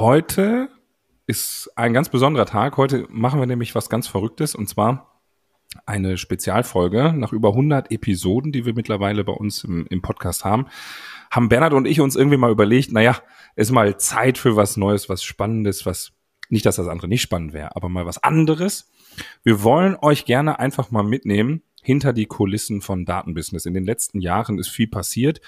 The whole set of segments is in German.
heute ist ein ganz besonderer Tag. Heute machen wir nämlich was ganz Verrücktes und zwar eine Spezialfolge nach über 100 Episoden, die wir mittlerweile bei uns im, im Podcast haben. Haben Bernhard und ich uns irgendwie mal überlegt, naja, ist mal Zeit für was Neues, was Spannendes, was nicht, dass das andere nicht spannend wäre, aber mal was anderes. Wir wollen euch gerne einfach mal mitnehmen hinter die Kulissen von Datenbusiness. In den letzten Jahren ist viel passiert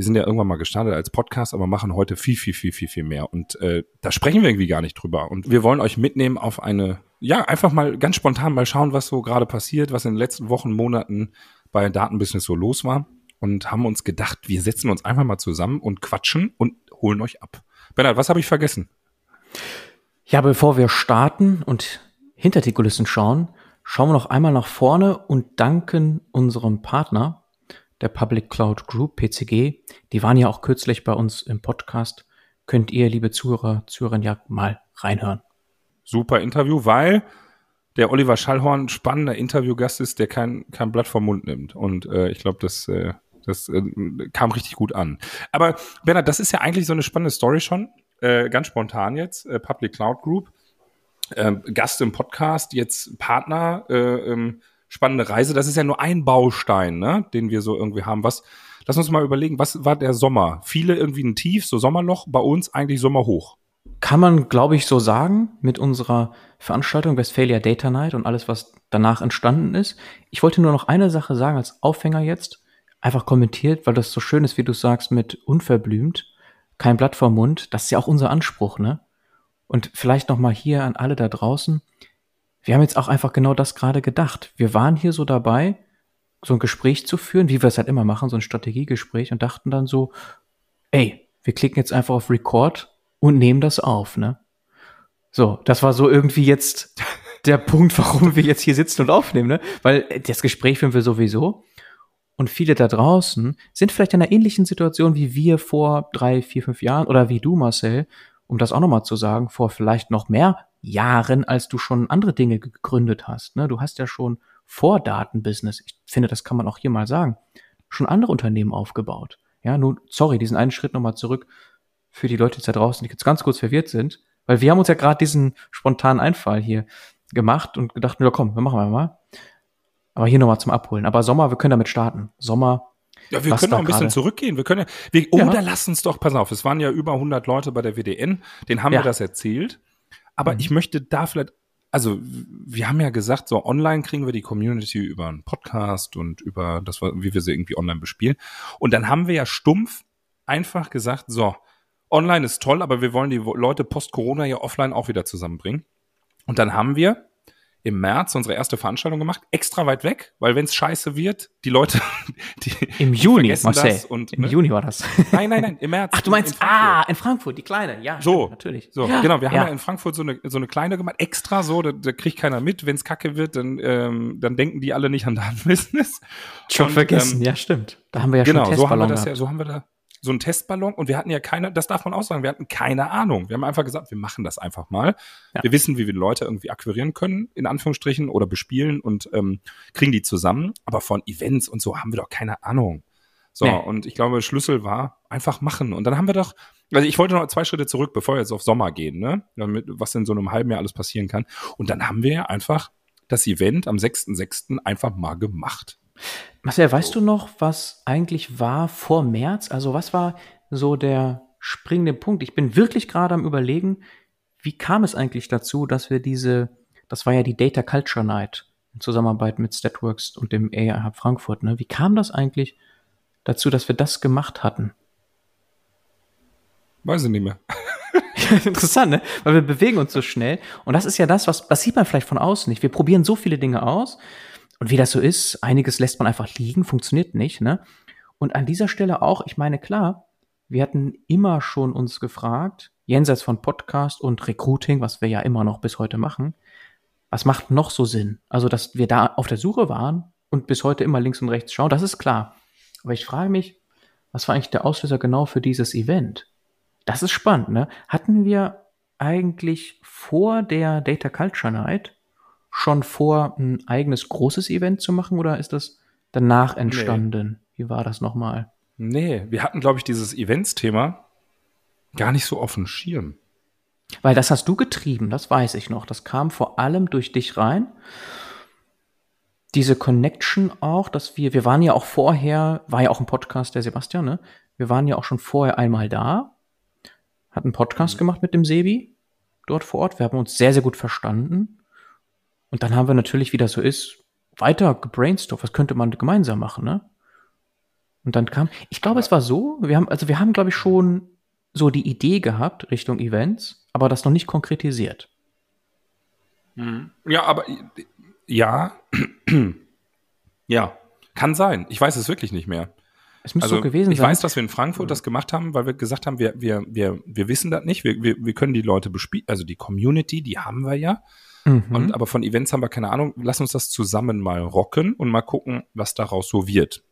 wir sind ja irgendwann mal gestartet als Podcast, aber machen heute viel, viel, viel, viel, viel mehr. Und äh, da sprechen wir irgendwie gar nicht drüber. Und wir wollen euch mitnehmen auf eine, ja, einfach mal ganz spontan mal schauen, was so gerade passiert, was in den letzten Wochen, Monaten bei Datenbusiness so los war. Und haben uns gedacht, wir setzen uns einfach mal zusammen und quatschen und holen euch ab. Bernhard, was habe ich vergessen? Ja, bevor wir starten und hinter die Kulissen schauen, schauen wir noch einmal nach vorne und danken unserem Partner, der Public Cloud Group, PCG. Die waren ja auch kürzlich bei uns im Podcast. Könnt ihr, liebe Zuhörer, Zuhörerinnen, ja mal reinhören. Super Interview, weil der Oliver Schallhorn spannender Interviewgast ist, der kein, kein Blatt vom Mund nimmt. Und äh, ich glaube, das, äh, das äh, kam richtig gut an. Aber Bernhard, das ist ja eigentlich so eine spannende Story schon. Äh, ganz spontan jetzt, äh, Public Cloud Group. Äh, Gast im Podcast, jetzt Partner äh, ähm, spannende Reise. Das ist ja nur ein Baustein, ne, den wir so irgendwie haben. Was, lass uns mal überlegen, was war der Sommer? Viele irgendwie ein Tief, so Sommerloch, bei uns eigentlich Sommer hoch. Kann man, glaube ich, so sagen, mit unserer Veranstaltung Westphalia Data Night und alles, was danach entstanden ist. Ich wollte nur noch eine Sache sagen als Aufhänger jetzt, einfach kommentiert, weil das so schön ist, wie du sagst, mit unverblümt, kein Blatt vor Mund. Das ist ja auch unser Anspruch, ne? Und vielleicht noch mal hier an alle da draußen wir haben jetzt auch einfach genau das gerade gedacht. Wir waren hier so dabei, so ein Gespräch zu führen, wie wir es halt immer machen, so ein Strategiegespräch und dachten dann so, ey, wir klicken jetzt einfach auf Record und nehmen das auf, ne? So, das war so irgendwie jetzt der Punkt, warum wir jetzt hier sitzen und aufnehmen, ne? Weil das Gespräch führen wir sowieso. Und viele da draußen sind vielleicht in einer ähnlichen Situation wie wir vor drei, vier, fünf Jahren oder wie du, Marcel, um das auch nochmal zu sagen, vor vielleicht noch mehr Jahren, als du schon andere Dinge gegründet hast. Ne? Du hast ja schon vor Datenbusiness, ich finde, das kann man auch hier mal sagen, schon andere Unternehmen aufgebaut. Ja, nun, sorry, diesen einen Schritt nochmal zurück für die Leute da draußen, die jetzt ganz kurz verwirrt sind, weil wir haben uns ja gerade diesen spontanen Einfall hier gemacht und gedacht, ja komm, wir machen wir mal. Aber hier nochmal zum Abholen. Aber Sommer, wir können damit starten. Sommer. Ja, wir können auch ein bisschen zurückgehen. Wir können ja, wir, oh, ja. lass uns doch, pass auf, es waren ja über 100 Leute bei der WDN, denen haben ja. wir das erzählt. Aber mhm. ich möchte da vielleicht, also wir haben ja gesagt, so online kriegen wir die Community über einen Podcast und über das, wie wir sie irgendwie online bespielen. Und dann haben wir ja stumpf einfach gesagt, so, online ist toll, aber wir wollen die Leute post-Corona ja offline auch wieder zusammenbringen. Und dann haben wir im März unsere erste Veranstaltung gemacht, extra weit weg, weil wenn es scheiße wird, die Leute, die im Juni, Marcel, und, im ne? Juni war das. Nein, nein, nein, im März. Ach, du meinst, in ah, in Frankfurt, die kleine, ja, so, stimmt, natürlich. So, ja, genau, wir ja. haben ja in Frankfurt so eine so eine kleine gemacht, extra so, da, da kriegt keiner mit, wenn es kacke wird, dann ähm, dann denken die alle nicht an Datenbusiness. Schon und, vergessen, ähm, ja, stimmt. Da haben wir ja genau, schon Testballon so haben wir das gehabt. ja, so haben wir da so ein Testballon und wir hatten ja keine, das darf man auch sagen, wir hatten keine Ahnung. Wir haben einfach gesagt, wir machen das einfach mal. Ja. Wir wissen, wie wir Leute irgendwie akquirieren können, in Anführungsstrichen, oder bespielen und ähm, kriegen die zusammen. Aber von Events und so haben wir doch keine Ahnung. So, nee. und ich glaube, Schlüssel war einfach machen. Und dann haben wir doch, also ich wollte noch zwei Schritte zurück, bevor wir jetzt auf Sommer gehen, ne? Was in so einem halben Jahr alles passieren kann. Und dann haben wir einfach das Event am 6.6. einfach mal gemacht. Marcel, weißt du noch, was eigentlich war vor März? Also was war so der springende Punkt? Ich bin wirklich gerade am überlegen, wie kam es eigentlich dazu, dass wir diese, das war ja die Data Culture Night in Zusammenarbeit mit Statworks und dem AI Hub Frankfurt, ne? Wie kam das eigentlich dazu, dass wir das gemacht hatten? Weiß ich nicht mehr. Interessant, ne? Weil wir bewegen uns so schnell. Und das ist ja das, was, das sieht man vielleicht von außen nicht. Wir probieren so viele Dinge aus und wie das so ist, einiges lässt man einfach liegen, funktioniert nicht, ne? Und an dieser Stelle auch, ich meine, klar, wir hatten immer schon uns gefragt, jenseits von Podcast und Recruiting, was wir ja immer noch bis heute machen, was macht noch so Sinn? Also, dass wir da auf der Suche waren und bis heute immer links und rechts schauen, das ist klar. Aber ich frage mich, was war eigentlich der Auslöser genau für dieses Event? Das ist spannend, ne? Hatten wir eigentlich vor der Data Culture Night schon vor, ein eigenes großes Event zu machen oder ist das danach entstanden? Nee. Wie war das nochmal? Nee, wir hatten, glaube ich, dieses Events-Thema gar nicht so auf dem Schirm. Weil das hast du getrieben, das weiß ich noch. Das kam vor allem durch dich rein. Diese Connection auch, dass wir, wir waren ja auch vorher, war ja auch ein Podcast der Sebastian, ne? Wir waren ja auch schon vorher einmal da, hatten einen Podcast mhm. gemacht mit dem Sebi dort vor Ort. Wir haben uns sehr, sehr gut verstanden. Und dann haben wir natürlich, wie das so ist, weiter gebrainstormt. Was könnte man gemeinsam machen, ne? Und dann kam, ich glaube, es war so, wir haben, also wir haben, glaube ich, schon so die Idee gehabt Richtung Events, aber das noch nicht konkretisiert. Mhm. Ja, aber ja, ja, kann sein. Ich weiß es wirklich nicht mehr. Es müsste also, so gewesen ich sein. Ich weiß, dass wir in Frankfurt das gemacht haben, weil wir gesagt haben, wir, wir, wir, wir wissen das nicht. Wir, wir, wir können die Leute bespielen, also die Community, die haben wir ja. Mhm. Und, aber von Events haben wir keine Ahnung. Lass uns das zusammen mal rocken und mal gucken, was daraus so wird.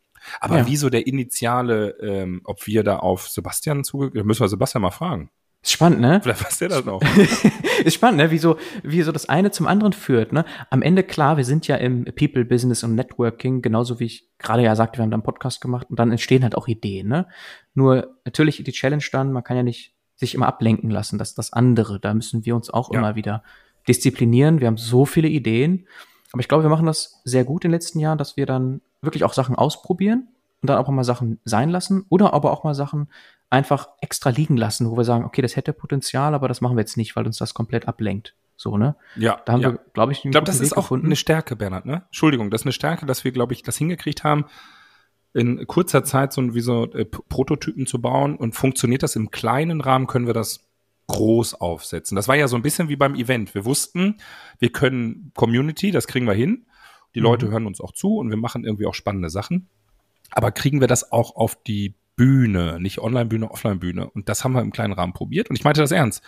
Aber ja. wieso der initiale, ähm, ob wir da auf Sebastian zuge, müssen wir Sebastian mal fragen. Ist spannend, ne? Vielleicht weiß der das noch. ist spannend, ne? Wie so, wie so das eine zum anderen führt, ne? Am Ende, klar, wir sind ja im People Business und Networking, genauso wie ich gerade ja sagte, wir haben da einen Podcast gemacht und dann entstehen halt auch Ideen, ne? Nur natürlich die Challenge dann, man kann ja nicht sich immer ablenken lassen, das das andere. Da müssen wir uns auch ja. immer wieder disziplinieren. Wir haben so viele Ideen. Aber ich glaube, wir machen das sehr gut in den letzten Jahren, dass wir dann wirklich auch Sachen ausprobieren und dann auch mal Sachen sein lassen oder aber auch mal Sachen einfach extra liegen lassen, wo wir sagen, okay, das hätte Potenzial, aber das machen wir jetzt nicht, weil uns das komplett ablenkt. So, ne? Ja. Da haben ja. wir, glaube ich, Ich glaube, das Weg ist auch gefunden. eine Stärke, Bernhard, ne? Entschuldigung, das ist eine Stärke, dass wir, glaube ich, das hingekriegt haben, in kurzer Zeit so wie so äh, Prototypen zu bauen und funktioniert das im kleinen Rahmen, können wir das groß aufsetzen. Das war ja so ein bisschen wie beim Event. Wir wussten, wir können Community, das kriegen wir hin. Die mhm. Leute hören uns auch zu und wir machen irgendwie auch spannende Sachen. Aber kriegen wir das auch auf die Bühne, nicht Online-Bühne, Offline-Bühne? Und das haben wir im kleinen Rahmen probiert. Und ich meinte das ernst.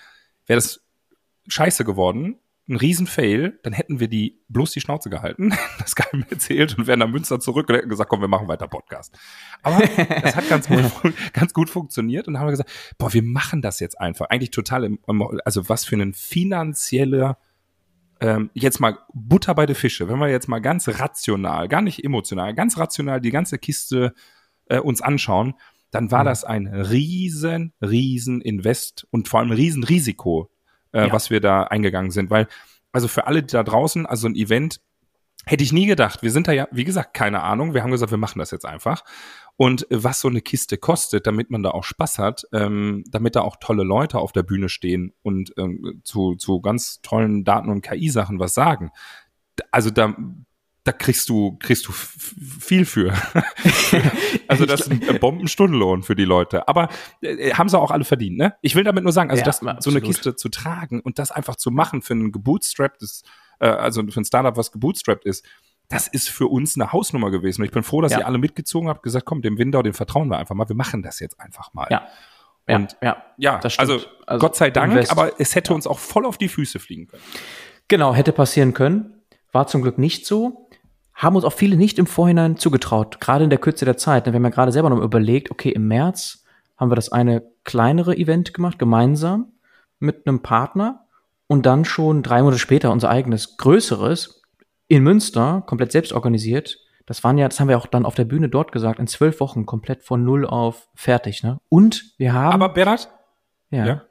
Wäre das scheiße geworden, ein Riesen-Fail, dann hätten wir die bloß die Schnauze gehalten, das keinem erzählt und wären nach Münster zurück und hätten gesagt, komm, wir machen weiter Podcast. Aber das hat ganz gut, ganz gut funktioniert und haben wir gesagt, boah, wir machen das jetzt einfach. Eigentlich total, im, also was für ein finanzieller ähm, jetzt mal Butter bei der Fische, wenn wir jetzt mal ganz rational, gar nicht emotional, ganz rational die ganze Kiste äh, uns anschauen, dann war mhm. das ein riesen, riesen Invest und vor allem ein riesen Risiko, äh, ja. was wir da eingegangen sind. Weil, also für alle da draußen, also ein Event, hätte ich nie gedacht. Wir sind da ja, wie gesagt, keine Ahnung. Wir haben gesagt, wir machen das jetzt einfach. Und was so eine Kiste kostet, damit man da auch Spaß hat, ähm, damit da auch tolle Leute auf der Bühne stehen und ähm, zu, zu ganz tollen Daten- und KI-Sachen was sagen. Also da, da kriegst du, kriegst du viel für. also das ist ein Bombenstundenlohn für die Leute. Aber äh, haben sie auch alle verdient, ne? Ich will damit nur sagen, also ja, das, so eine Kiste zu tragen und das einfach zu machen für ein gebootstrapptes, äh, also für ein Startup, was gebootstrapped ist, das ist für uns eine Hausnummer gewesen. Und ich bin froh, dass ja. ihr alle mitgezogen habt, gesagt, komm, dem Window, dem vertrauen wir einfach mal. Wir machen das jetzt einfach mal. Ja. Und ja, ja, ja also, also, Gott sei Dank, Invest. aber es hätte ja. uns auch voll auf die Füße fliegen können. Genau, hätte passieren können. War zum Glück nicht so haben uns auch viele nicht im Vorhinein zugetraut, gerade in der Kürze der Zeit. Wir haben ja gerade selber noch überlegt, okay, im März haben wir das eine kleinere Event gemacht, gemeinsam mit einem Partner und dann schon drei Monate später unser eigenes größeres in Münster, komplett selbst organisiert. Das waren ja, das haben wir auch dann auf der Bühne dort gesagt, in zwölf Wochen komplett von null auf fertig, ne? Und wir haben. Aber Bernhard? Ja. ja.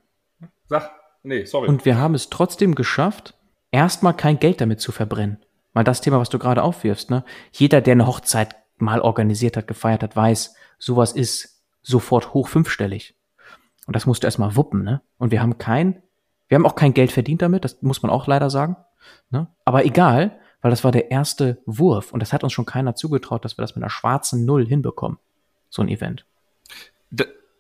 Sag, nee, sorry. Und wir haben es trotzdem geschafft, erstmal kein Geld damit zu verbrennen mal das Thema, was du gerade aufwirfst, ne? Jeder, der eine Hochzeit mal organisiert hat, gefeiert hat, weiß, sowas ist sofort hoch fünfstellig. Und das musst du erstmal wuppen, ne? Und wir haben kein, wir haben auch kein Geld verdient damit, das muss man auch leider sagen. Ne? Aber egal, weil das war der erste Wurf und das hat uns schon keiner zugetraut, dass wir das mit einer schwarzen Null hinbekommen. So ein Event.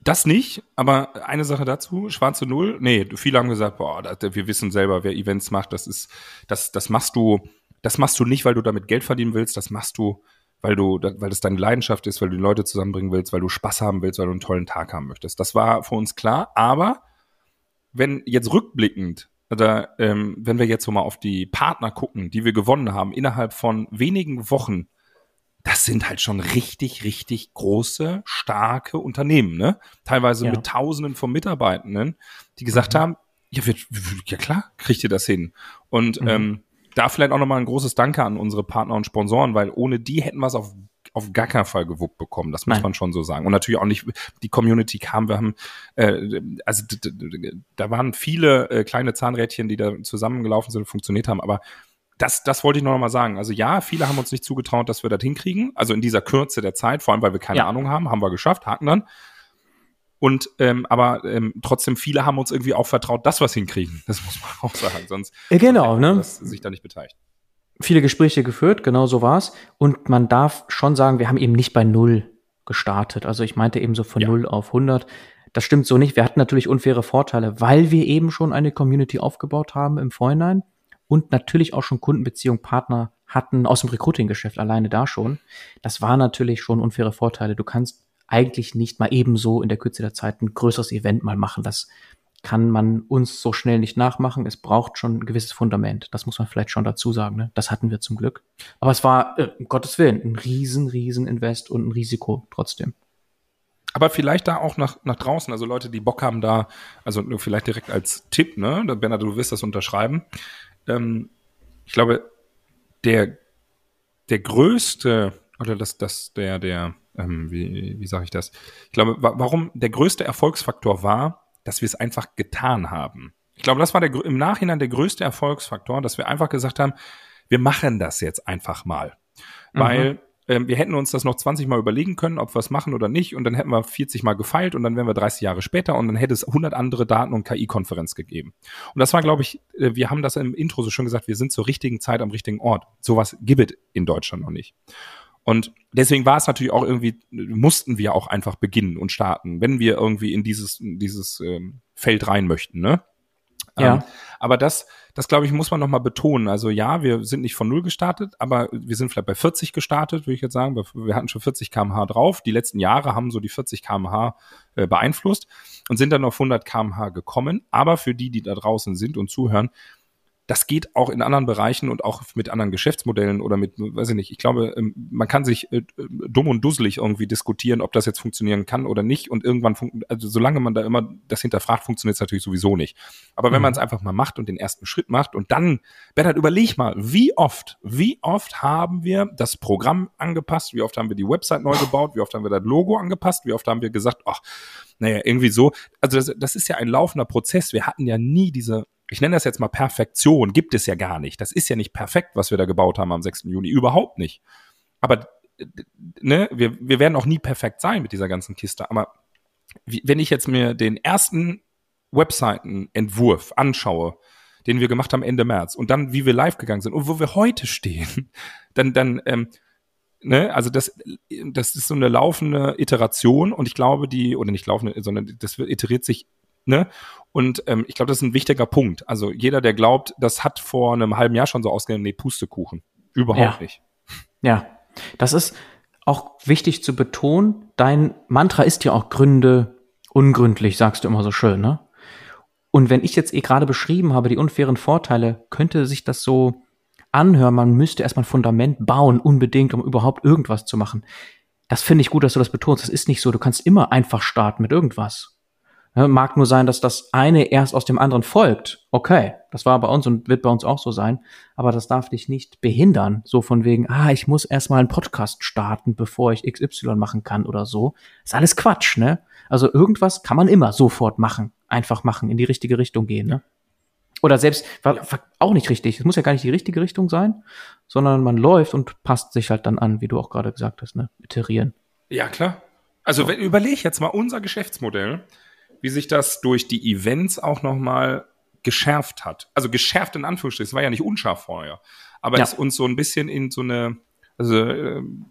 Das nicht, aber eine Sache dazu, schwarze Null, nee, viele haben gesagt, boah, wir wissen selber, wer Events macht, das ist, das, das machst du, das machst du nicht, weil du damit Geld verdienen willst, das machst du, weil du, weil das deine Leidenschaft ist, weil du die Leute zusammenbringen willst, weil du Spaß haben willst, weil du einen tollen Tag haben möchtest. Das war für uns klar, aber wenn jetzt rückblickend, oder ähm, wenn wir jetzt so mal auf die Partner gucken, die wir gewonnen haben, innerhalb von wenigen Wochen, das sind halt schon richtig, richtig große, starke Unternehmen, ne? Teilweise ja. mit Tausenden von Mitarbeitenden, die gesagt mhm. haben, ja, wir, ja klar, kriegt ihr das hin. Und mhm. ähm, da vielleicht auch nochmal ein großes Danke an unsere Partner und Sponsoren, weil ohne die hätten wir es auf auf gar keinen Fall gewuppt bekommen. Das muss Nein. man schon so sagen. Und natürlich auch nicht, die Community kam, wir haben, äh, also da waren viele äh, kleine Zahnrädchen, die da zusammengelaufen sind und funktioniert haben, aber das, das wollte ich noch mal sagen. Also ja, viele haben uns nicht zugetraut, dass wir das hinkriegen. Also in dieser Kürze der Zeit, vor allem weil wir keine Ja. Ahnung haben, haben wir geschafft, haken dann. Und ähm, aber ähm, trotzdem viele haben uns irgendwie auch vertraut, dass wir es hinkriegen. Das muss man auch sagen, sonst genau, wir ne? sich da nicht beteiligt. viele Gespräche geführt, genau so war's. Und man darf schon sagen, wir haben eben nicht bei Null gestartet. Also ich meinte eben so von Ja. Null auf 100. Das stimmt so nicht. Wir hatten natürlich unfaire Vorteile, weil wir eben schon eine Community aufgebaut haben im Vorhinein und natürlich auch schon Kundenbeziehung, Partner hatten aus dem Recruiting-Geschäft alleine da schon. Das war natürlich schon unfaire Vorteile. Du kannst eigentlich nicht mal ebenso in der Kürze der Zeit ein größeres Event mal machen. Das kann man uns so schnell nicht nachmachen. Es braucht schon ein gewisses Fundament. Das muss man vielleicht schon dazu sagen. Ne? Das hatten wir zum Glück. Aber es war, äh, um Gottes Willen, ein riesen, riesen Invest und ein Risiko trotzdem. Aber vielleicht da auch nach, nach draußen, also Leute, die Bock haben da, also nur vielleicht direkt als Tipp, ne, Bernhard, du wirst das unterschreiben. Ähm, ich glaube, der, der größte, oder das, das, der, der, ähm, wie, wie sage ich das? Ich glaube, wa warum der größte Erfolgsfaktor war, dass wir es einfach getan haben. Ich glaube, das war der, im Nachhinein der größte Erfolgsfaktor, dass wir einfach gesagt haben, wir machen das jetzt einfach mal. Weil ähm, wir hätten uns das noch 20 Mal überlegen können, ob wir es machen oder nicht, und dann hätten wir 40 Mal gefeilt und dann wären wir 30 Jahre später und dann hätte es 100 andere Daten- und KI-Konferenz gegeben. Und das war, glaube ich, äh, wir haben das im Intro so schon gesagt, wir sind zur richtigen Zeit am richtigen Ort. Sowas gibt es in Deutschland noch nicht. Und deswegen war es natürlich auch irgendwie, mussten wir auch einfach beginnen und starten, wenn wir irgendwie in dieses, in dieses ähm, Feld rein möchten, ne? Ja. Ähm, aber das, das glaube ich, muss man nochmal betonen. Also ja, wir sind nicht von null gestartet, aber wir sind vielleicht bei 40 gestartet, würde ich jetzt sagen. Wir- Wir hatten schon 40 kmh drauf. Die letzten Jahre haben so die 40 kmh äh, beeinflusst und sind dann auf 100 kmh gekommen. Aber für die, die da draußen sind und zuhören, das geht auch in anderen Bereichen und auch mit anderen Geschäftsmodellen oder mit, weiß ich nicht, ich glaube, ähm, man kann sich äh, dumm und dusselig irgendwie diskutieren, ob das jetzt funktionieren kann oder nicht. Und irgendwann, also solange man da immer das hinterfragt, funktioniert es natürlich sowieso nicht. Aber wenn Mhm. man es einfach mal macht und den ersten Schritt macht und dann, Bernhard, überleg mal, wie oft, wie oft haben wir das Programm angepasst, wie oft haben wir die Website neu gebaut, wie oft haben wir das Logo angepasst, wie oft haben wir gesagt, ach, naja, irgendwie so. Also das, das ist ja ein laufender Prozess. Wir hatten ja nie diese, ich nenne das jetzt mal Perfektion, gibt es ja gar nicht. Das ist ja nicht perfekt, was wir da gebaut haben am 6. Juni. Überhaupt nicht. Aber ne, wir, wir werden auch nie perfekt sein mit dieser ganzen Kiste. Aber wenn ich jetzt mir den ersten Webseitenentwurf anschaue, den wir gemacht haben Ende März und dann, wie wir live gegangen sind und wo wir heute stehen, dann, dann, ähm, ne, also das, das ist so eine laufende Iteration und ich glaube, die, oder nicht laufende, sondern das iteriert sich, ne? Und ähm, ich glaube, das ist ein wichtiger Punkt. Also jeder, der glaubt, das hat vor einem halben Jahr schon so ausgegangen, nee, Pustekuchen. Überhaupt Ja. nicht. Ja, das ist auch wichtig zu betonen. Dein Mantra ist ja auch Gründe ungründlich, sagst du immer so schön, ne? Und wenn ich jetzt eh gerade beschrieben habe, die unfairen Vorteile, könnte sich das so anhören, man müsste erstmal ein Fundament bauen, unbedingt, um überhaupt irgendwas zu machen. Das finde ich gut, dass du das betonst. Das ist nicht so. Du kannst immer einfach starten mit irgendwas. Ja, mag nur sein, dass das eine erst aus dem anderen folgt. Okay, das war bei uns und wird bei uns auch so sein. Aber das darf dich nicht behindern. So von wegen, ah, ich muss erstmal einen Podcast starten, bevor ich XY machen kann oder so. Ist alles Quatsch, ne? Also irgendwas kann man immer sofort machen. Einfach machen, in die richtige Richtung gehen, ne? Oder selbst, auch nicht richtig. Es muss ja gar nicht die richtige Richtung sein, sondern man läuft und passt sich halt dann an, wie du auch gerade gesagt hast, ne? Iterieren. Ja, klar. Also wenn, überleg jetzt mal unser Geschäftsmodell, wie sich das durch die Events auch nochmal geschärft hat. Also geschärft in Anführungsstrichen, es war ja nicht unscharf vorher, aber Ja. es uns so ein bisschen in so eine, also ähm,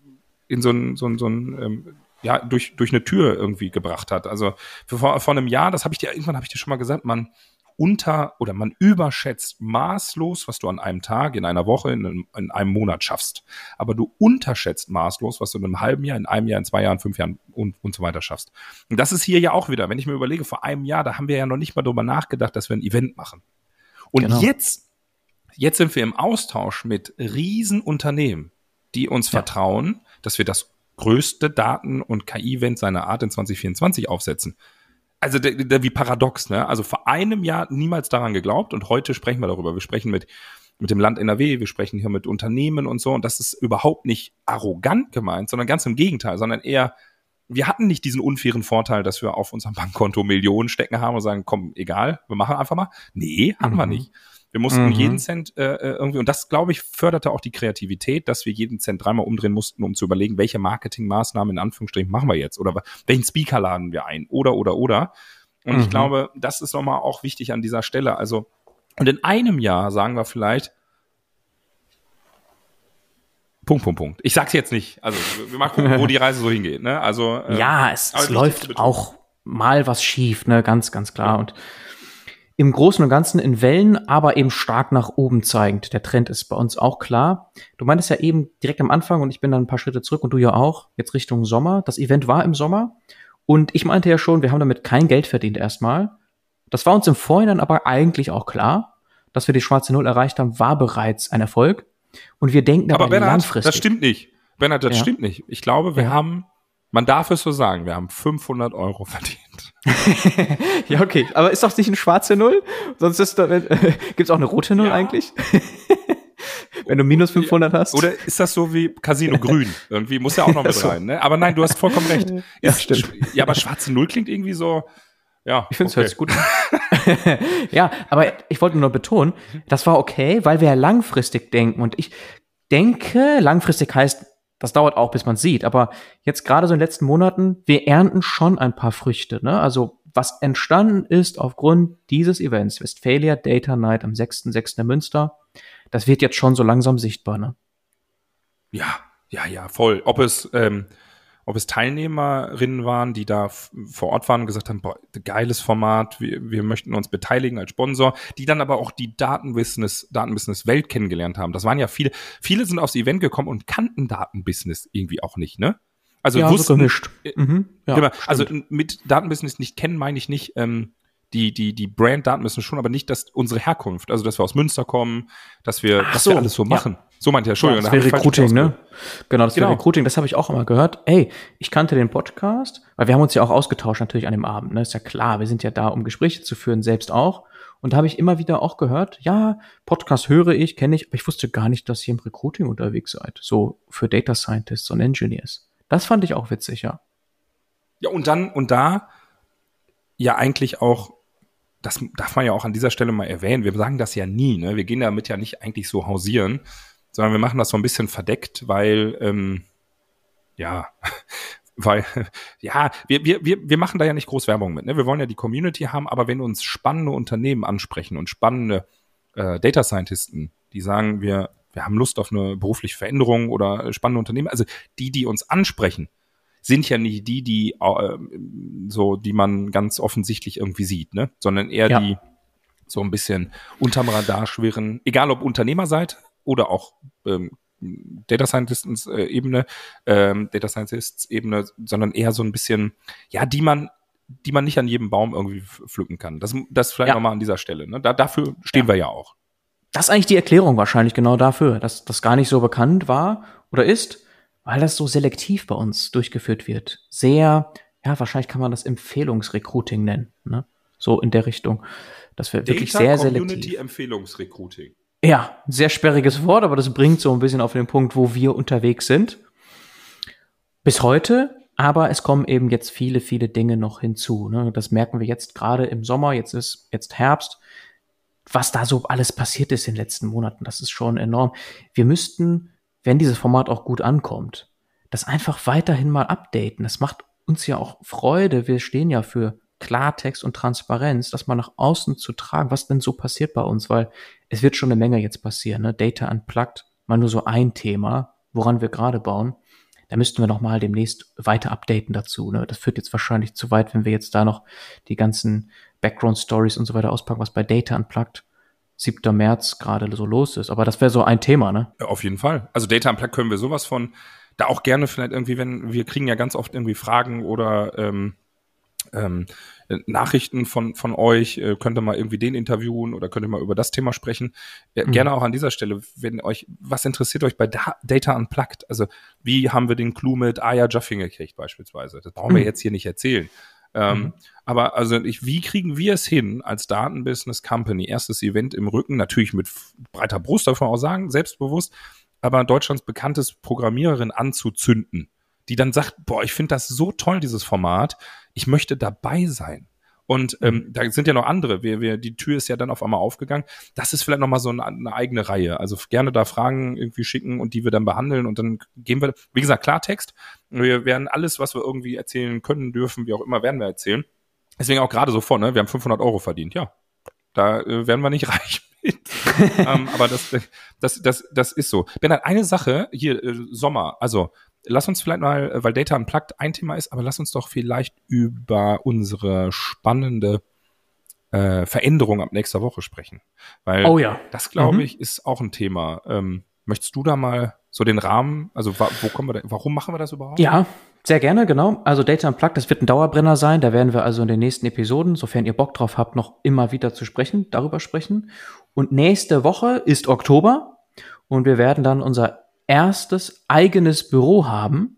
in so ein, so ein, so ein ähm, ja, durch, durch eine Tür irgendwie gebracht hat. Also vor, vor einem Jahr, das habe ich dir, irgendwann habe ich dir schon mal gesagt, man unter oder man überschätzt maßlos, was du an einem Tag, in einer Woche, in einem, in einem Monat schaffst. Aber du unterschätzt maßlos, was du in einem halben Jahr, in einem Jahr, in zwei Jahren, fünf Jahren und, und so weiter schaffst. Und das ist hier ja auch wieder, wenn ich mir überlege, vor einem Jahr, da haben wir ja noch nicht mal drüber nachgedacht, dass wir ein Event machen. Und Genau. jetzt, jetzt sind wir im Austausch mit Riesenunternehmen, die uns Ja. vertrauen, dass wir das größte Daten- und KI-Event seiner Art in 2024 aufsetzen. Also der, der, wie paradox, ne? Also vor einem Jahr niemals daran geglaubt und heute sprechen wir darüber. Wir sprechen mit mit dem Land NRW, wir sprechen hier mit Unternehmen und so. Und das ist überhaupt nicht arrogant gemeint, sondern ganz im Gegenteil, sondern eher, wir hatten nicht diesen unfairen Vorteil, dass wir auf unserem Bankkonto Millionen stecken haben und sagen, komm, egal, wir machen einfach mal. Nee, hatten mhm. wir nicht. Wir mussten mhm. jeden Cent äh, äh, irgendwie, und das, glaube ich, förderte auch die Kreativität, dass wir jeden Cent dreimal umdrehen mussten, um zu überlegen, welche Marketingmaßnahmen in Anführungsstrichen machen wir jetzt oder welchen Speaker laden wir ein oder, oder, oder. Und mhm. ich glaube, das ist nochmal auch wichtig an dieser Stelle. Also, und in einem Jahr sagen wir vielleicht, Punkt, Punkt, Punkt. Ich sag's jetzt nicht. Also, wir mal gucken, wo die Reise so hingeht. Ne? Also, ähm, ja, es, es läuft auch mal was schief, ne? Ganz, ganz klar. Ja. Und im Großen und Ganzen in Wellen, aber eben stark nach oben zeigend. Der Trend ist bei uns auch klar. Du meintest ja eben direkt am Anfang und ich bin dann ein paar Schritte zurück und du ja auch, jetzt Richtung Sommer. Das Event war im Sommer und ich meinte ja schon, wir haben damit kein Geld verdient erstmal. Das war uns im Vorhinein aber eigentlich auch klar. Dass wir die schwarze Null erreicht haben, war bereits ein Erfolg. Und wir denken aber Bernhard, langfristig. Das stimmt nicht. Bernhard, das ja. stimmt nicht. Ich glaube, wir ja. haben, man darf es so sagen, wir haben 500 Euro verdient. ja, okay. Aber ist doch nicht eine schwarze Null? Sonst ist da, äh, gibt's auch eine rote Null ja. eigentlich? Wenn du minus 500 hast. Oder ist das so wie Casino Grün? Irgendwie muss ja auch noch mit rein, ne? Aber nein, du hast vollkommen recht. ja, stimmt. Ja, aber schwarze Null klingt irgendwie so, ja. Ich finde es okay. hört sich gut an. ja, aber ich wollte nur betonen, das war okay, weil wir ja langfristig denken. Und ich denke, langfristig heißt, das dauert auch, bis man sieht. Aber jetzt gerade so in den letzten Monaten, wir ernten schon ein paar Früchte. Ne? Also was entstanden ist aufgrund dieses Events, Westphalia Data Night am 6.6. in Münster, das wird jetzt schon so langsam sichtbar. Ne? Ja, ja, ja, voll. Ob es, ähm, ob es Teilnehmerinnen waren, die da vor Ort waren und gesagt haben, boah, geiles Format, wir, wir möchten uns beteiligen als Sponsor, die dann aber auch die Datenbusiness, Datenbusiness Welt kennengelernt haben. Das waren ja viele, viele sind aufs Event gekommen und kannten Datenbusiness irgendwie auch nicht, ne? Also ja, wussten, so gemischt. Äh, mhm, ja, genau, also mit Datenbusiness nicht kennen meine ich nicht, ähm, die, die, die Brand-Daten müssen schon, aber nicht, dass unsere Herkunft, also dass wir aus Münster kommen, dass wir, Ach dass so, wir alles so machen. Ja. So meint er, Entschuldigung. Ja, das wäre Recruiting, ne? Genau, das genau. wäre Recruiting, das habe ich auch immer gehört. Ey, ich kannte den Podcast, weil wir haben uns ja auch ausgetauscht natürlich an dem Abend, ne? Ist ja klar, wir sind ja da, um Gespräche zu führen, selbst auch. Und da habe ich immer wieder auch gehört, ja, Podcast höre ich, kenne ich, aber ich wusste gar nicht, dass ihr im Recruiting unterwegs seid. So für Data Scientists und Engineers. Das fand ich auch witzig, ja. Ja, und dann, und da ja eigentlich auch das darf man ja auch an dieser Stelle mal erwähnen. Wir sagen das ja nie, ne? Wir gehen damit ja nicht eigentlich so hausieren, sondern wir machen das so ein bisschen verdeckt, weil, ähm, ja, weil, ja, wir, wir, wir, machen da ja nicht groß Werbung mit. Ne? Wir wollen ja die Community haben, aber wenn uns spannende Unternehmen ansprechen und spannende äh, Data Scientisten, die sagen, wir, wir haben Lust auf eine berufliche Veränderung oder spannende Unternehmen, also die, die uns ansprechen, sind ja nicht die, die äh, so, die man ganz offensichtlich irgendwie sieht, ne? Sondern eher ja. die so ein bisschen unterm Radar schwirren, egal ob Unternehmer seid oder auch ähm, Data Scientists äh, Ebene, ähm, Data Scientists Ebene, sondern eher so ein bisschen, ja, die man, die man nicht an jedem Baum irgendwie pflücken kann. Das, das vielleicht ja. nochmal an dieser Stelle. Ne? Da, dafür stehen ja. wir ja auch. Das ist eigentlich die Erklärung wahrscheinlich genau dafür, dass das gar nicht so bekannt war oder ist weil das so selektiv bei uns durchgeführt wird. Sehr, ja, wahrscheinlich kann man das Empfehlungsrecruiting nennen, ne? So in der Richtung. Das wird wirklich sehr selektiv. Community Empfehlungsrecruiting. Ja, sehr sperriges Wort, aber das bringt so ein bisschen auf den Punkt, wo wir unterwegs sind. Bis heute, aber es kommen eben jetzt viele, viele Dinge noch hinzu. Ne? Das merken wir jetzt gerade im Sommer, jetzt ist jetzt Herbst. Was da so alles passiert ist in den letzten Monaten, das ist schon enorm. Wir müssten wenn dieses Format auch gut ankommt, das einfach weiterhin mal updaten. Das macht uns ja auch Freude. Wir stehen ja für Klartext und Transparenz, das mal nach außen zu tragen, was denn so passiert bei uns, weil es wird schon eine Menge jetzt passieren. Ne? Data Unplugged, mal nur so ein Thema, woran wir gerade bauen. Da müssten wir noch mal demnächst weiter updaten dazu. Ne? Das führt jetzt wahrscheinlich zu weit, wenn wir jetzt da noch die ganzen Background Stories und so weiter auspacken, was bei Data Unplugged 7. März gerade so los ist. Aber das wäre so ein Thema, ne? Ja, auf jeden Fall. Also Data Unplugged können wir sowas von, da auch gerne vielleicht irgendwie, wenn, wir kriegen ja ganz oft irgendwie Fragen oder ähm, ähm, Nachrichten von, von euch, äh, könnt ihr mal irgendwie den interviewen oder könnt ihr mal über das Thema sprechen. Äh, mhm. Gerne auch an dieser Stelle, wenn euch, was interessiert euch bei da Data Unplugged? Also wie haben wir den Clou mit Aya Joffing gekriegt beispielsweise? Das brauchen wir mhm. jetzt hier nicht erzählen. Ähm, mhm. Aber also ich, wie kriegen wir es hin als Datenbusiness Company? Erstes Event im Rücken, natürlich mit breiter Brust, darf man auch sagen, selbstbewusst, aber Deutschlands bekanntes Programmiererin anzuzünden, die dann sagt, boah, ich finde das so toll, dieses Format, ich möchte dabei sein. Und ähm, mhm. da sind ja noch andere. Wir, wir, die Tür ist ja dann auf einmal aufgegangen. Das ist vielleicht nochmal so eine, eine eigene Reihe. Also gerne da Fragen irgendwie schicken und die wir dann behandeln und dann gehen wir, wie gesagt, Klartext. Wir werden alles, was wir irgendwie erzählen können, dürfen, wie auch immer, werden wir erzählen. Deswegen auch gerade so vor, ne? Wir haben 500 Euro verdient. Ja, da äh, werden wir nicht reich mit. ähm, aber das, das, das, das ist so. Bernhard, eine Sache hier, äh, Sommer, also lass uns vielleicht mal, weil Data Unplugged ein Thema ist, aber lass uns doch vielleicht über unsere spannende äh, Veränderung ab nächster Woche sprechen. Weil oh ja. das, glaube mhm. ich, ist auch ein Thema. Ähm, möchtest du da mal so den Rahmen, also wo kommen wir da, warum machen wir das überhaupt? Ja, sehr gerne, genau. Also Data Unplugged, das wird ein Dauerbrenner sein. Da werden wir also in den nächsten Episoden, sofern ihr Bock drauf habt, noch immer wieder zu sprechen, darüber sprechen. Und nächste Woche ist Oktober und wir werden dann unser erstes eigenes Büro haben.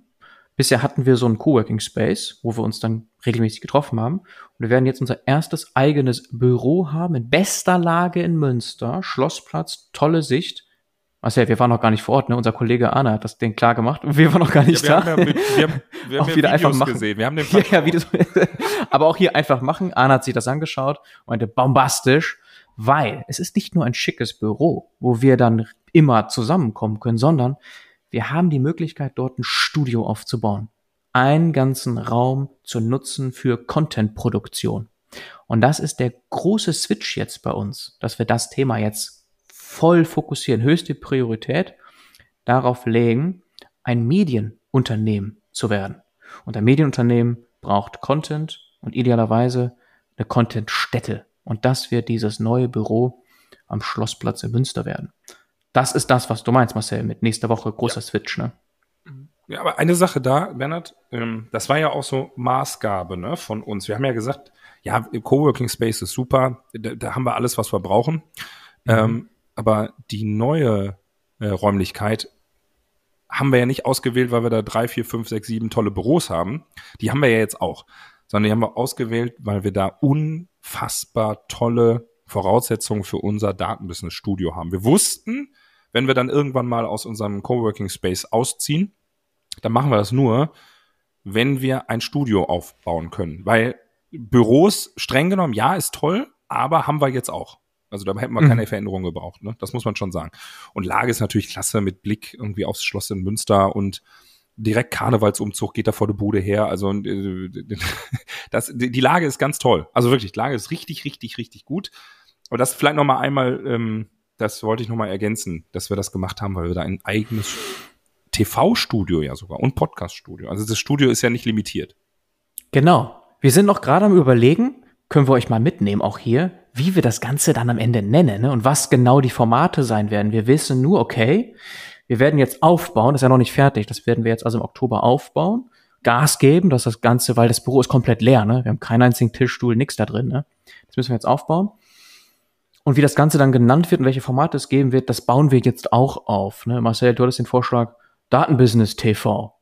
Bisher hatten wir so einen Coworking Space, wo wir uns dann regelmäßig getroffen haben. Und wir werden jetzt unser erstes eigenes Büro haben in bester Lage in Münster. Schlossplatz, tolle Sicht. Marcel, wir waren noch gar nicht vor Ort, ne? Unser Kollege Arne hat das Ding klar gemacht und wir waren noch gar nicht ja, wir da. Haben ja, wir haben, wir haben auch wieder Videos einfach machen. gesehen. Wir haben den ja, ja, Videos. Aber auch hier einfach machen. Arne hat sich das angeschaut und meinte, bombastisch, weil es ist nicht nur ein schickes Büro, wo wir dann immer zusammenkommen können, sondern wir haben die Möglichkeit, dort ein Studio aufzubauen. Einen ganzen Raum zu nutzen für Content-Produktion. Und das ist der große Switch jetzt bei uns, dass wir das Thema jetzt voll fokussieren, höchste Priorität darauf legen, ein Medienunternehmen zu werden. Und ein Medienunternehmen braucht Content und idealerweise eine Contentstätte. Und das wird dieses neue Büro am Schlossplatz in Münster werden. Das ist das, was du meinst, Marcel, mit nächster Woche großer ja. Switch, ne? Ja, aber eine Sache da, Bernhard, ähm, das war ja auch so Maßgabe ne, von uns. Wir haben ja gesagt, ja, Coworking Space ist super, da, da haben wir alles, was wir brauchen. Mhm. Ähm, aber die neue äh, Räumlichkeit haben wir ja nicht ausgewählt, weil wir da drei, vier, fünf, sechs, sieben tolle Büros haben. Die haben wir ja jetzt auch. Sondern die haben wir ausgewählt, weil wir da unfassbar tolle Voraussetzungen für unser Datenbusiness-Studio haben. Wir wussten, wenn wir dann irgendwann mal aus unserem Coworking Space ausziehen, dann machen wir das nur, wenn wir ein Studio aufbauen können. Weil Büros, streng genommen, ja, ist toll, aber haben wir jetzt auch. Also da hätten wir keine mhm. Veränderung gebraucht, ne? Das muss man schon sagen. Und Lage ist natürlich klasse mit Blick irgendwie aufs Schloss in Münster und direkt Karnevalsumzug geht da vor der Bude her. Also äh, das, die Lage ist ganz toll. Also wirklich, die Lage ist richtig, richtig, richtig gut. Aber das vielleicht noch mal einmal, ähm, das wollte ich noch mal ergänzen, dass wir das gemacht haben, weil wir da ein eigenes TV-Studio ja sogar und Podcast-Studio. Also das Studio ist ja nicht limitiert. Genau. Wir sind noch gerade am überlegen, können wir euch mal mitnehmen, auch hier, wie wir das Ganze dann am Ende nennen ne? und was genau die Formate sein werden. Wir wissen nur, okay, wir werden jetzt aufbauen, das ist ja noch nicht fertig, das werden wir jetzt also im Oktober aufbauen, Gas geben, dass das Ganze, weil das Büro ist komplett leer, ne? wir haben keinen einzigen Tischstuhl, nichts da drin. Ne? Das müssen wir jetzt aufbauen. Und wie das Ganze dann genannt wird und welche Formate es geben wird, das bauen wir jetzt auch auf. Ne? Marcel, du hattest den Vorschlag Datenbusiness TV.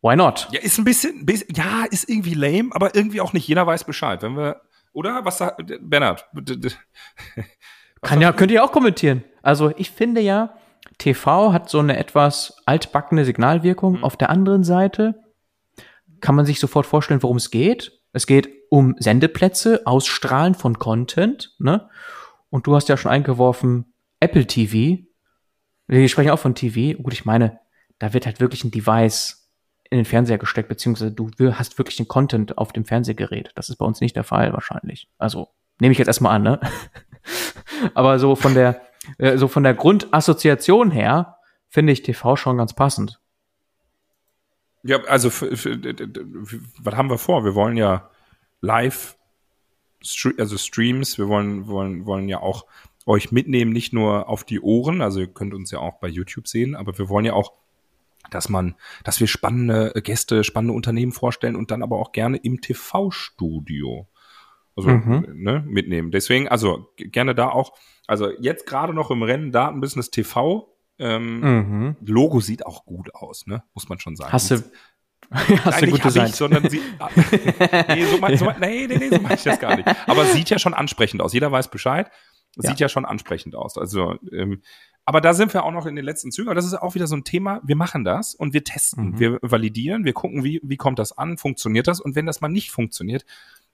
Why not? Ja, ist ein bisschen, ja, ist irgendwie lame, aber irgendwie auch nicht jeder weiß Bescheid. Wenn wir, oder? Was sagt, Bernhard? Kann ja, könnt ihr auch kommentieren. Also ich finde ja, TV hat so eine etwas altbackene Signalwirkung. Mhm. Auf der anderen Seite kann man sich sofort vorstellen, worum es geht. Es geht um Sendeplätze, Ausstrahlen von Content, ne? Und du hast ja schon eingeworfen, Apple TV. Wir sprechen auch von TV. Gut, ich meine, da wird halt wirklich ein Device in den Fernseher gesteckt, beziehungsweise du hast wirklich den Content auf dem Fernsehgerät. Das ist bei uns nicht der Fall wahrscheinlich. Also nehme ich jetzt erstmal an, ne? Aber so von der, äh, so von der Grundassoziation her finde ich TV schon ganz passend. Ja, also was haben wir vor? Wir wollen ja live also Streams, wir wollen, wollen, wollen ja auch euch mitnehmen, nicht nur auf die Ohren, also ihr könnt uns ja auch bei YouTube sehen, aber wir wollen ja auch, dass man, dass wir spannende Gäste, spannende Unternehmen vorstellen und dann aber auch gerne im TV-Studio also mhm. ne, mitnehmen. Deswegen, also gerne da auch, also jetzt gerade noch im Rennen Datenbusiness TV. Ähm, mhm. Logo sieht auch gut aus, ne? Muss man schon sagen. Hast du, Hast Nein, nicht ich, sondern sie. Nee, so mein, so mein, nee, nee, nee, so meine ich das gar nicht. Aber sieht ja schon ansprechend aus. Jeder weiß Bescheid. Sieht ja, ja schon ansprechend aus. Also, ähm, aber da sind wir auch noch in den letzten Zügen. Aber das ist auch wieder so ein Thema. Wir machen das und wir testen, mhm. wir validieren, wir gucken, wie, wie kommt das an, funktioniert das? Und wenn das mal nicht funktioniert,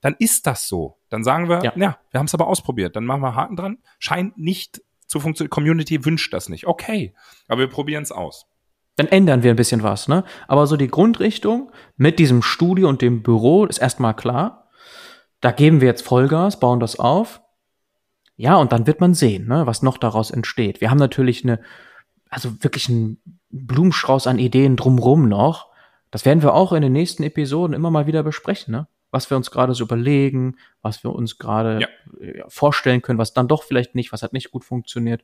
dann ist das so. Dann sagen wir, ja, ja wir haben es aber ausprobiert. Dann machen wir Haken dran. Scheint nicht zu funktionieren. Community wünscht das nicht. Okay, aber wir probieren es aus. Dann ändern wir ein bisschen was, ne? Aber so die Grundrichtung mit diesem Studio und dem Büro ist erstmal klar. Da geben wir jetzt Vollgas, bauen das auf. Ja, und dann wird man sehen, ne, was noch daraus entsteht. Wir haben natürlich eine, also wirklich einen Blumenstrauß an Ideen drumrum noch. Das werden wir auch in den nächsten Episoden immer mal wieder besprechen, ne? was wir uns gerade so überlegen, was wir uns gerade ja. vorstellen können, was dann doch vielleicht nicht, was hat nicht gut funktioniert.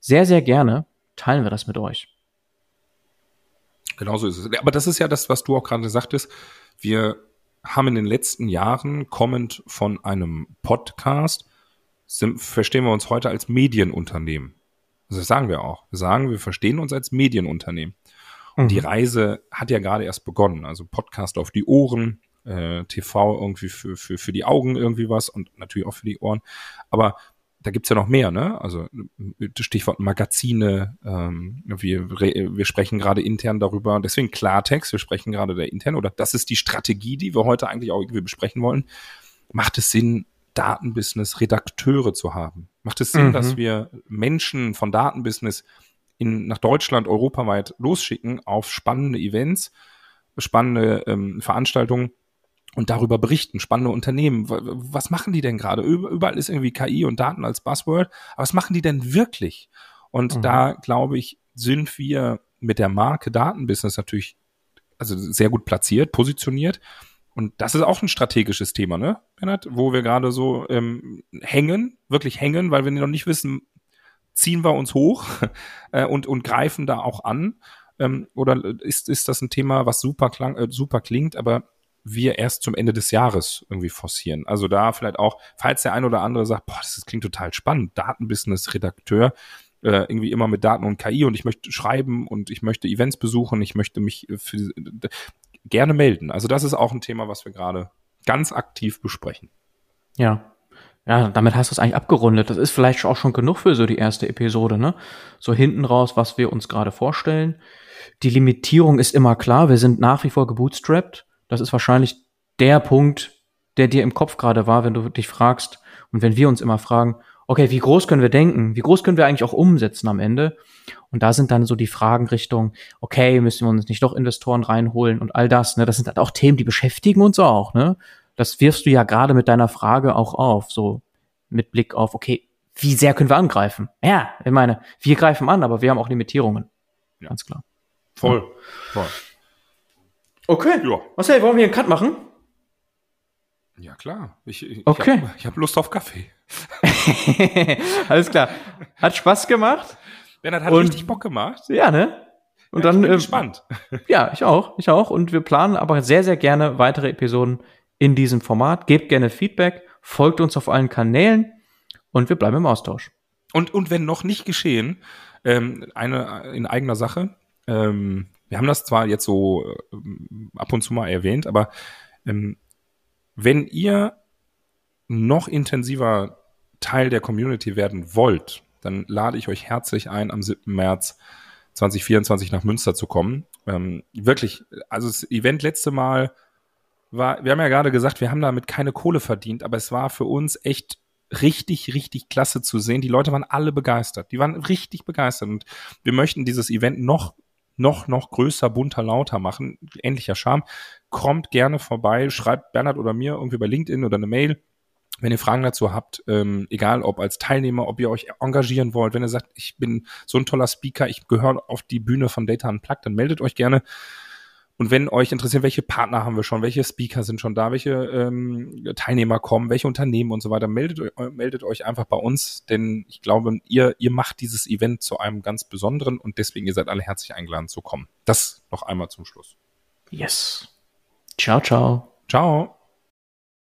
Sehr, sehr gerne teilen wir das mit euch. Genauso ist es. Aber das ist ja das, was du auch gerade sagtest. Wir haben in den letzten Jahren kommend von einem Podcast, sind, verstehen wir uns heute als Medienunternehmen. Also das sagen wir auch. Wir sagen, wir verstehen uns als Medienunternehmen. Und mhm. die Reise hat ja gerade erst begonnen. Also Podcast auf die Ohren, äh, TV irgendwie für, für, für die Augen irgendwie was und natürlich auch für die Ohren. Aber da gibt's ja noch mehr, ne? Also Stichwort Magazine, ähm, wir, wir sprechen gerade intern darüber, deswegen Klartext, wir sprechen gerade der intern, oder das ist die Strategie, die wir heute eigentlich auch irgendwie besprechen wollen. Macht es Sinn, Datenbusiness Redakteure zu haben? Macht es Sinn, mhm. dass wir Menschen von Datenbusiness in, nach Deutschland, europaweit losschicken auf spannende Events, spannende ähm, Veranstaltungen, und darüber berichten, spannende Unternehmen. Was machen die denn gerade? Überall ist irgendwie KI und Daten als Buzzword. Aber was machen die denn wirklich? Und mhm. da, glaube ich, sind wir mit der Marke Datenbusiness natürlich also sehr gut platziert, positioniert. Und das ist auch ein strategisches Thema, ne, Bernhard, wo wir gerade so ähm, hängen, wirklich hängen, weil wir noch nicht wissen, ziehen wir uns hoch äh, und, und greifen da auch an. Ähm, oder ist, ist das ein Thema, was super, klang, äh, super klingt, aber wir erst zum Ende des Jahres irgendwie forcieren. Also da vielleicht auch, falls der ein oder andere sagt, boah, das, klingt total spannend, Datenbusiness, Redakteur, äh, irgendwie immer mit Daten und KI und ich möchte schreiben und ich möchte Events besuchen, ich möchte mich für, gerne melden. Also das ist auch ein Thema, was wir gerade ganz aktiv besprechen. Ja. Ja, damit hast du es eigentlich abgerundet. Das ist vielleicht auch schon genug für so die erste Episode, ne? So hinten raus, was wir uns gerade vorstellen. Die Limitierung ist immer klar. Wir sind nach wie vor gebootstrapped. Das ist wahrscheinlich der Punkt, der dir im Kopf gerade war, wenn du dich fragst und wenn wir uns immer fragen, okay, wie groß können wir denken? Wie groß können wir eigentlich auch umsetzen am Ende? Und da sind dann so die Fragen Richtung, okay, müssen wir uns nicht doch Investoren reinholen und all das, ne? Das sind halt auch Themen, die beschäftigen uns auch, ne? Das wirfst du ja gerade mit deiner Frage auch auf, so mit Blick auf, okay, wie sehr können wir angreifen? Ja, ich meine, wir greifen an, aber wir haben auch Limitierungen. Ganz klar. Voll. Voll. Okay. Ja. Marcel, wollen wir einen Cut machen? Ja, klar. Ich, ich, okay. ich habe hab Lust auf Kaffee. Alles klar. Hat Spaß gemacht. Bernhard hat und, richtig Bock gemacht. Ja, ne? Und ja, dann. Ich bin äh, gespannt. Ja, ich auch. Ich auch. Und wir planen aber sehr, sehr gerne weitere Episoden in diesem Format. Gebt gerne Feedback, folgt uns auf allen Kanälen und wir bleiben im Austausch. Und, und wenn noch nicht geschehen, ähm, eine in eigener Sache, ähm, wir haben das zwar jetzt so äh, ab und zu mal erwähnt, aber ähm, wenn ihr noch intensiver Teil der Community werden wollt, dann lade ich euch herzlich ein, am 7. März 2024 nach Münster zu kommen. Ähm, wirklich, also das Event letzte Mal war, wir haben ja gerade gesagt, wir haben damit keine Kohle verdient, aber es war für uns echt richtig, richtig klasse zu sehen. Die Leute waren alle begeistert. Die waren richtig begeistert und wir möchten dieses Event noch noch, noch größer, bunter, lauter machen. Ähnlicher Charme. Kommt gerne vorbei, schreibt Bernhard oder mir irgendwie bei LinkedIn oder eine Mail. Wenn ihr Fragen dazu habt, ähm, egal ob als Teilnehmer, ob ihr euch engagieren wollt, wenn ihr sagt, ich bin so ein toller Speaker, ich gehöre auf die Bühne von Data Unplugged, dann meldet euch gerne. Und wenn euch interessiert, welche Partner haben wir schon, welche Speaker sind schon da, welche ähm, Teilnehmer kommen, welche Unternehmen und so weiter, meldet, meldet euch einfach bei uns, denn ich glaube, ihr, ihr macht dieses Event zu einem ganz besonderen und deswegen ihr seid alle herzlich eingeladen zu kommen. Das noch einmal zum Schluss. Yes. Ciao, ciao. Ciao.